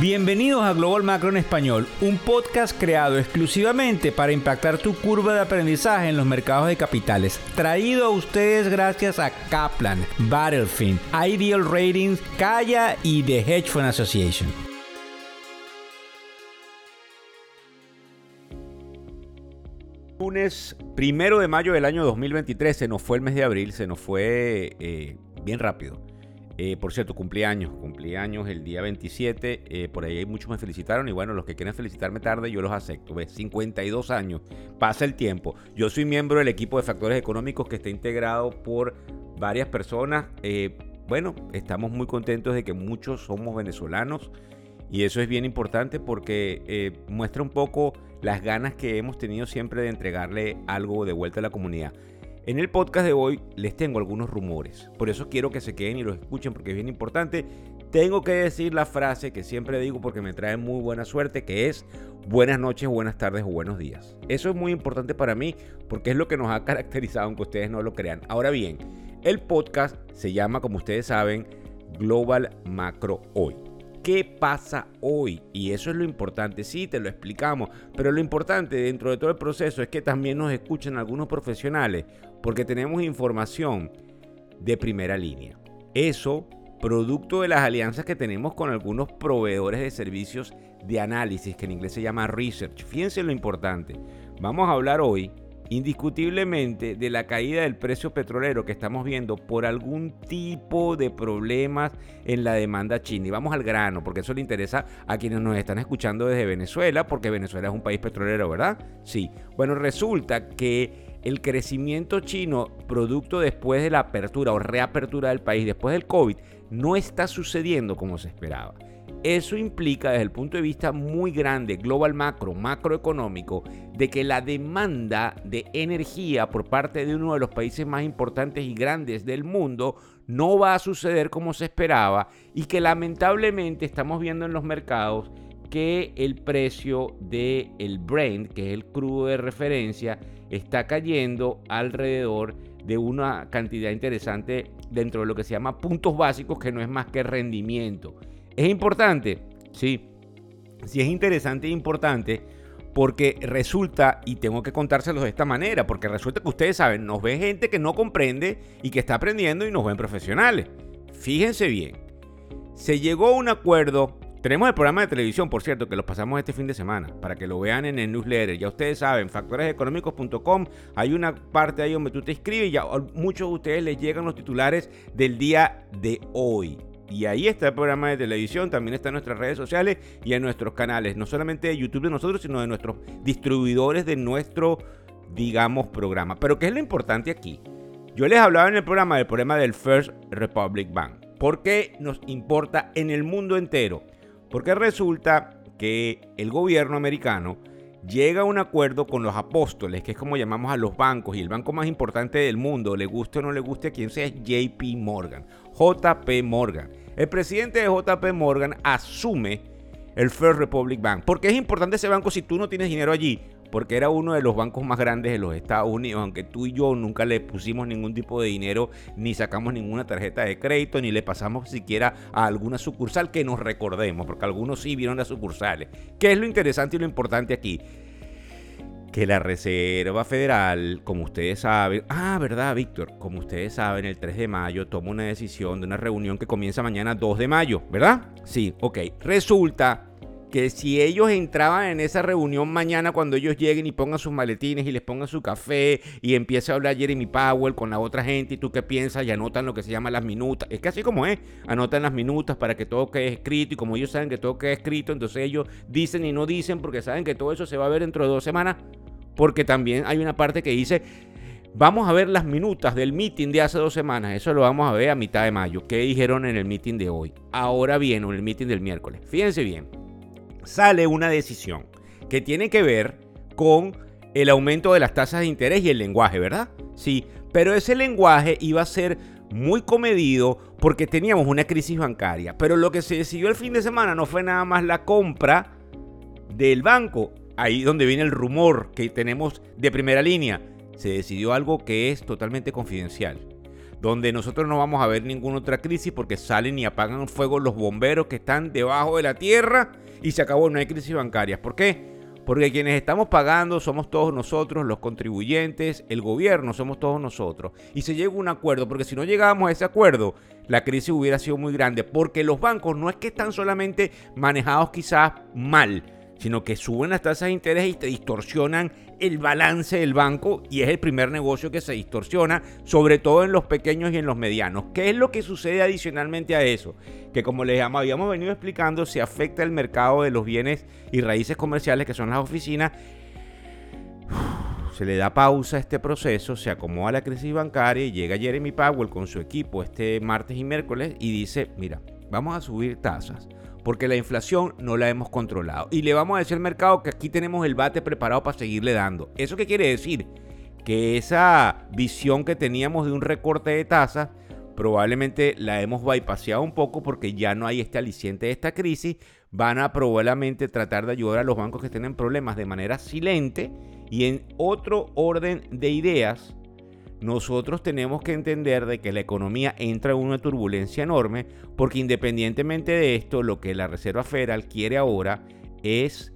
Bienvenidos a Global Macro en Español, un podcast creado exclusivamente para impactar tu curva de aprendizaje en los mercados de capitales. Traído a ustedes gracias a Kaplan, Battlefield, Ideal Ratings, Kaya y The Hedge Fund Association. Lunes primero de mayo del año 2023, se nos fue el mes de abril, se nos fue eh, bien rápido. Eh, por cierto, cumpleaños, cumpleaños el día 27. Eh, por ahí muchos me felicitaron y bueno, los que quieren felicitarme tarde, yo los acepto. ¿ves? 52 años, pasa el tiempo. Yo soy miembro del equipo de factores económicos que está integrado por varias personas. Eh, bueno, estamos muy contentos de que muchos somos venezolanos y eso es bien importante porque muestra un poco las ganas que hemos tenido siempre de entregarle algo de vuelta a la comunidad. En el podcast de hoy les tengo algunos rumores, por eso quiero que se queden y los escuchen porque es bien importante. Tengo que decir la frase que siempre digo porque me trae muy buena suerte, que es buenas noches, buenas tardes o buenos días. Eso es muy importante para mí porque es lo que nos ha caracterizado, aunque ustedes no lo crean. Ahora bien, el podcast se llama, como ustedes saben, Global Macro Hoy qué pasa hoy. Y eso es lo importante. Sí, te lo explicamos. Pero lo importante dentro de todo el proceso es que también nos escuchen algunos profesionales. Porque tenemos información de primera línea. Eso producto de las alianzas que tenemos con algunos proveedores de servicios de análisis, que en inglés se llama research. Fíjense lo importante. Vamos a hablar hoy indiscutiblemente de la caída del precio petrolero que estamos viendo por algún tipo de problemas en la demanda china. Y vamos al grano, porque eso le interesa a quienes nos están escuchando desde Venezuela, porque Venezuela es un país petrolero, ¿verdad? Sí. Bueno, resulta que el crecimiento chino, producto después de la apertura o reapertura del país, después del COVID, no está sucediendo como se esperaba. Eso implica desde el punto de vista muy grande, global macro, macroeconómico, de que la demanda de energía por parte de uno de los países más importantes y grandes del mundo no va a suceder como se esperaba y que lamentablemente estamos viendo en los mercados que el precio del el Brent, que es el crudo de referencia, está cayendo alrededor de una cantidad interesante dentro de lo que se llama puntos básicos, que no es más que rendimiento. ¿Es importante? Sí. Sí es interesante e importante porque resulta, y tengo que contárselos de esta manera, porque resulta que ustedes saben, nos ve gente que no comprende y que está aprendiendo y nos ven profesionales. Fíjense bien, se llegó a un acuerdo, tenemos el programa de televisión, por cierto, que lo pasamos este fin de semana, para que lo vean en el newsletter. Ya ustedes saben, factoreseconómicos.com, hay una parte ahí donde tú te inscribes y ya a muchos de ustedes les llegan los titulares del día de hoy. Y ahí está el programa de televisión, también está en nuestras redes sociales y en nuestros canales, no solamente de YouTube de nosotros, sino de nuestros distribuidores de nuestro, digamos, programa. Pero ¿qué es lo importante aquí? Yo les hablaba en el programa del problema del First Republic Bank. ¿Por qué nos importa en el mundo entero? Porque resulta que el gobierno americano llega a un acuerdo con los apóstoles, que es como llamamos a los bancos, y el banco más importante del mundo, le guste o no le guste a quien sea, es JP Morgan. JP Morgan. El presidente de JP Morgan asume el First Republic Bank. ¿Por qué es importante ese banco si tú no tienes dinero allí? Porque era uno de los bancos más grandes de los Estados Unidos, aunque tú y yo nunca le pusimos ningún tipo de dinero, ni sacamos ninguna tarjeta de crédito, ni le pasamos siquiera a alguna sucursal que nos recordemos, porque algunos sí vieron las sucursales. ¿Qué es lo interesante y lo importante aquí? que la Reserva Federal, como ustedes saben, ah, verdad, Víctor, como ustedes saben, el 3 de mayo toma una decisión de una reunión que comienza mañana 2 de mayo, ¿verdad? Sí, ok. Resulta que si ellos entraban en esa reunión mañana cuando ellos lleguen y pongan sus maletines y les pongan su café y empiece a hablar Jeremy Powell con la otra gente y tú qué piensas y anotan lo que se llama las minutas, es que así como es, anotan las minutas para que todo quede escrito y como ellos saben que todo quede escrito, entonces ellos dicen y no dicen porque saben que todo eso se va a ver dentro de dos semanas, porque también hay una parte que dice, vamos a ver las minutas del meeting de hace dos semanas, eso lo vamos a ver a mitad de mayo, qué dijeron en el meeting de hoy. Ahora bien, en el meeting del miércoles, fíjense bien, sale una decisión que tiene que ver con el aumento de las tasas de interés y el lenguaje, ¿verdad? Sí, pero ese lenguaje iba a ser muy comedido porque teníamos una crisis bancaria. Pero lo que se decidió el fin de semana no fue nada más la compra del banco, ahí donde viene el rumor que tenemos de primera línea, se decidió algo que es totalmente confidencial. Donde nosotros no vamos a ver ninguna otra crisis porque salen y apagan fuego los bomberos que están debajo de la tierra y se acabó, no hay crisis bancarias. ¿Por qué? Porque quienes estamos pagando somos todos nosotros, los contribuyentes, el gobierno, somos todos nosotros. Y se llega a un acuerdo, porque si no llegábamos a ese acuerdo, la crisis hubiera sido muy grande. Porque los bancos no es que están solamente manejados quizás mal, sino que suben las tasas de interés y te distorsionan el balance del banco y es el primer negocio que se distorsiona, sobre todo en los pequeños y en los medianos. ¿Qué es lo que sucede adicionalmente a eso? Que como les habíamos venido explicando, se afecta el mercado de los bienes y raíces comerciales que son las oficinas. Se le da pausa a este proceso, se acomoda la crisis bancaria y llega Jeremy Powell con su equipo este martes y miércoles y dice, mira, vamos a subir tasas porque la inflación no la hemos controlado. Y le vamos a decir al mercado que aquí tenemos el bate preparado para seguirle dando. ¿Eso qué quiere decir? Que esa visión que teníamos de un recorte de tasas probablemente la hemos bypassado un poco porque ya no hay este aliciente de esta crisis. Van a probablemente tratar de ayudar a los bancos que tienen problemas de manera silente y en otro orden de ideas nosotros tenemos que entender de que la economía entra en una turbulencia enorme porque independientemente de esto, lo que la Reserva Federal quiere ahora es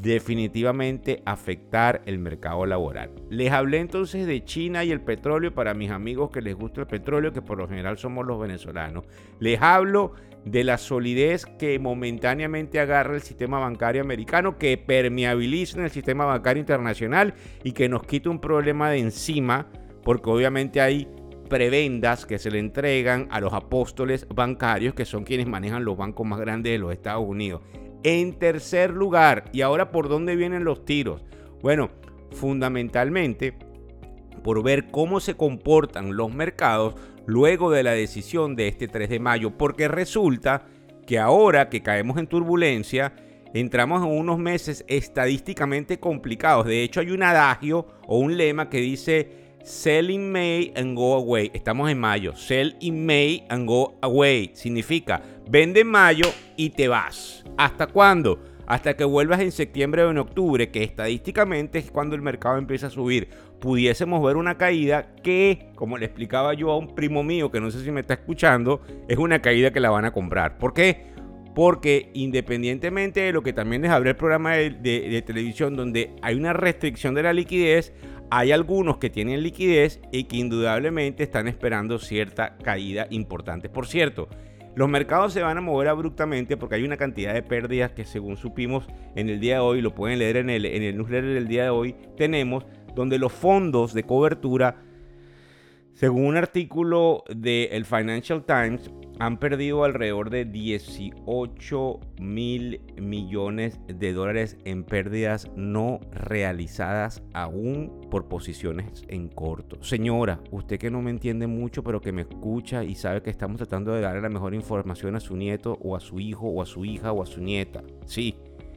definitivamente afectar el mercado laboral. Les hablé entonces de China y el petróleo para mis amigos que les gusta el petróleo, que por lo general somos los venezolanos. Les hablo de la solidez que momentáneamente agarra el sistema bancario americano, que permeabiliza en el sistema bancario internacional y que nos quita un problema de encima porque obviamente hay prebendas que se le entregan a los apóstoles bancarios, que son quienes manejan los bancos más grandes de los Estados Unidos. En tercer lugar, ¿y ahora por dónde vienen los tiros? Bueno, fundamentalmente por ver cómo se comportan los mercados luego de la decisión de este 3 de mayo, porque resulta que ahora que caemos en turbulencia, entramos en unos meses estadísticamente complicados. De hecho, hay un adagio o un lema que dice Sell in May and go away. Estamos en mayo. Sell in May and go away. Significa vende en mayo y te vas. ¿Hasta cuándo? Hasta que vuelvas en septiembre o en octubre, que estadísticamente es cuando el mercado empieza a subir. Pudiésemos ver una caída que, como le explicaba yo a un primo mío que no sé si me está escuchando, es una caída que la van a comprar. ¿Por qué? Porque independientemente de lo que también les hablé el programa de, de televisión donde hay una restricción de la liquidez, hay algunos que tienen liquidez y que indudablemente están esperando cierta caída importante. Por cierto, los mercados se van a mover abruptamente porque hay una cantidad de pérdidas que según supimos en el día de hoy, lo pueden leer en el, en el newsletter del día de hoy, tenemos donde los fondos de cobertura según un artículo del Financial Times, han perdido alrededor de 18 mil millones de dólares en pérdidas no realizadas aún por posiciones en corto. Señora, usted que no me entiende mucho, pero que me escucha y sabe que estamos tratando de darle la mejor información a su nieto o a su hijo o a su hija o a su nieta. Sí,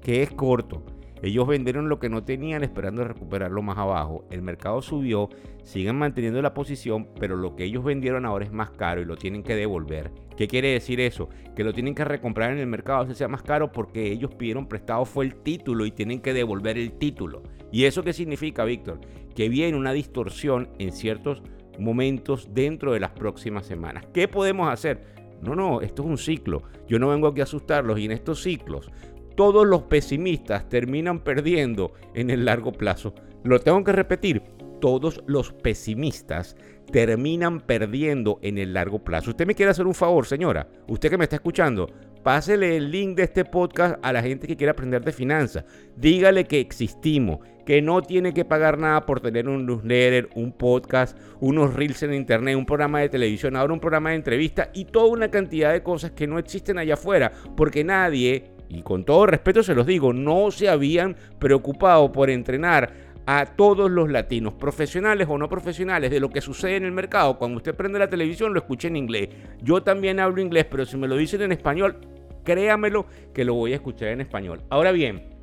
que es corto ellos vendieron lo que no tenían esperando recuperarlo más abajo. El mercado subió, siguen manteniendo la posición, pero lo que ellos vendieron ahora es más caro y lo tienen que devolver. ¿Qué quiere decir eso? Que lo tienen que recomprar en el mercado, si sea más caro porque ellos pidieron prestado fue el título y tienen que devolver el título. ¿Y eso qué significa, Víctor? Que viene una distorsión en ciertos momentos dentro de las próximas semanas. ¿Qué podemos hacer? No, no, esto es un ciclo. Yo no vengo aquí a asustarlos y en estos ciclos todos los pesimistas terminan perdiendo en el largo plazo. Lo tengo que repetir, todos los pesimistas terminan perdiendo en el largo plazo. Usted me quiere hacer un favor, señora, usted que me está escuchando, pásele el link de este podcast a la gente que quiere aprender de finanzas. Dígale que existimos, que no tiene que pagar nada por tener un newsletter, un podcast, unos reels en internet, un programa de televisión, ahora un programa de entrevista y toda una cantidad de cosas que no existen allá afuera, porque nadie y con todo respeto se los digo, no se habían preocupado por entrenar a todos los latinos, profesionales o no profesionales, de lo que sucede en el mercado. Cuando usted prende la televisión lo escucha en inglés. Yo también hablo inglés, pero si me lo dicen en español, créamelo que lo voy a escuchar en español. Ahora bien,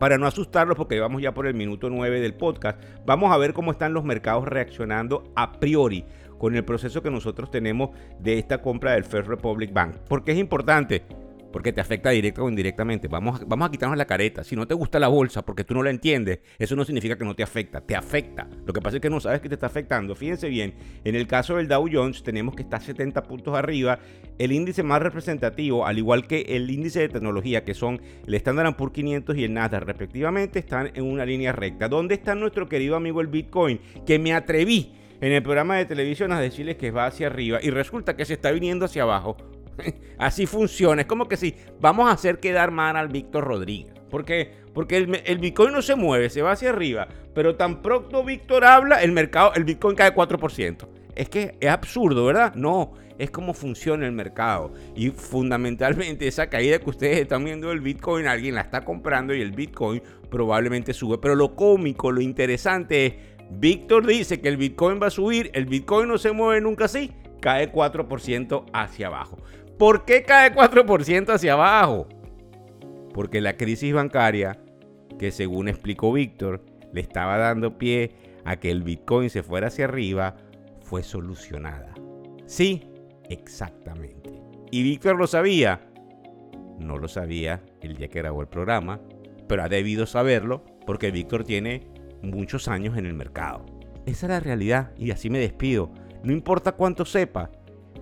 para no asustarlos, porque vamos ya por el minuto 9 del podcast, vamos a ver cómo están los mercados reaccionando a priori con el proceso que nosotros tenemos de esta compra del First Republic Bank. Porque es importante, porque te afecta directa o indirectamente. Vamos, vamos a quitarnos la careta. Si no te gusta la bolsa porque tú no la entiendes, eso no significa que no te afecta, te afecta. Lo que pasa es que no sabes que te está afectando. Fíjense bien, en el caso del Dow Jones tenemos que estar 70 puntos arriba. El índice más representativo, al igual que el índice de tecnología, que son el Standard Poor's 500 y el Nasdaq respectivamente, están en una línea recta. ¿Dónde está nuestro querido amigo el Bitcoin? Que me atreví en el programa de televisión a decirles que va hacia arriba y resulta que se está viniendo hacia abajo. Así funciona. Es como que si vamos a hacer quedar mal al Víctor Rodríguez. ¿Por qué? Porque el, Bitcoin no se mueve, se va hacia arriba. Pero tan pronto Víctor habla, el mercado, el Bitcoin cae 4%. Es que es absurdo, ¿verdad? No, es como funciona el mercado. Y fundamentalmente esa caída que ustedes están viendo del Bitcoin, alguien la está comprando y el Bitcoin probablemente sube. Pero lo cómico, lo interesante es, Víctor dice que el Bitcoin va a subir, el Bitcoin no se mueve nunca así, cae 4% hacia abajo. ¿Por qué cae 4% hacia abajo? Porque la crisis bancaria, que según explicó Víctor, le estaba dando pie a que el Bitcoin se fuera hacia arriba, fue solucionada. Sí, exactamente. ¿Y Víctor lo sabía? No lo sabía el día que grabó el programa, pero ha debido saberlo porque Víctor tiene muchos años en el mercado. Esa es la realidad y así me despido. No importa cuánto sepa,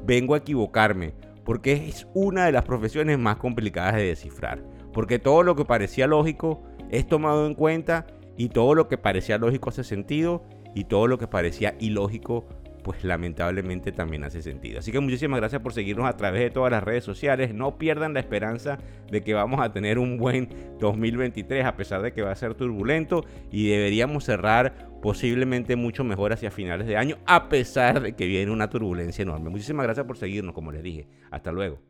vengo a equivocarme porque es una de las profesiones más complicadas de descifrar, porque todo lo que parecía lógico es tomado en cuenta y todo lo que parecía lógico hace sentido y todo lo que parecía ilógico pues lamentablemente también hace sentido. Así que muchísimas gracias por seguirnos a través de todas las redes sociales. No pierdan la esperanza de que vamos a tener un buen 2023 a pesar de que va a ser turbulento y deberíamos cerrar posiblemente mucho mejor hacia finales de año a pesar de que viene una turbulencia enorme. Muchísimas gracias por seguirnos, como les dije. Hasta luego.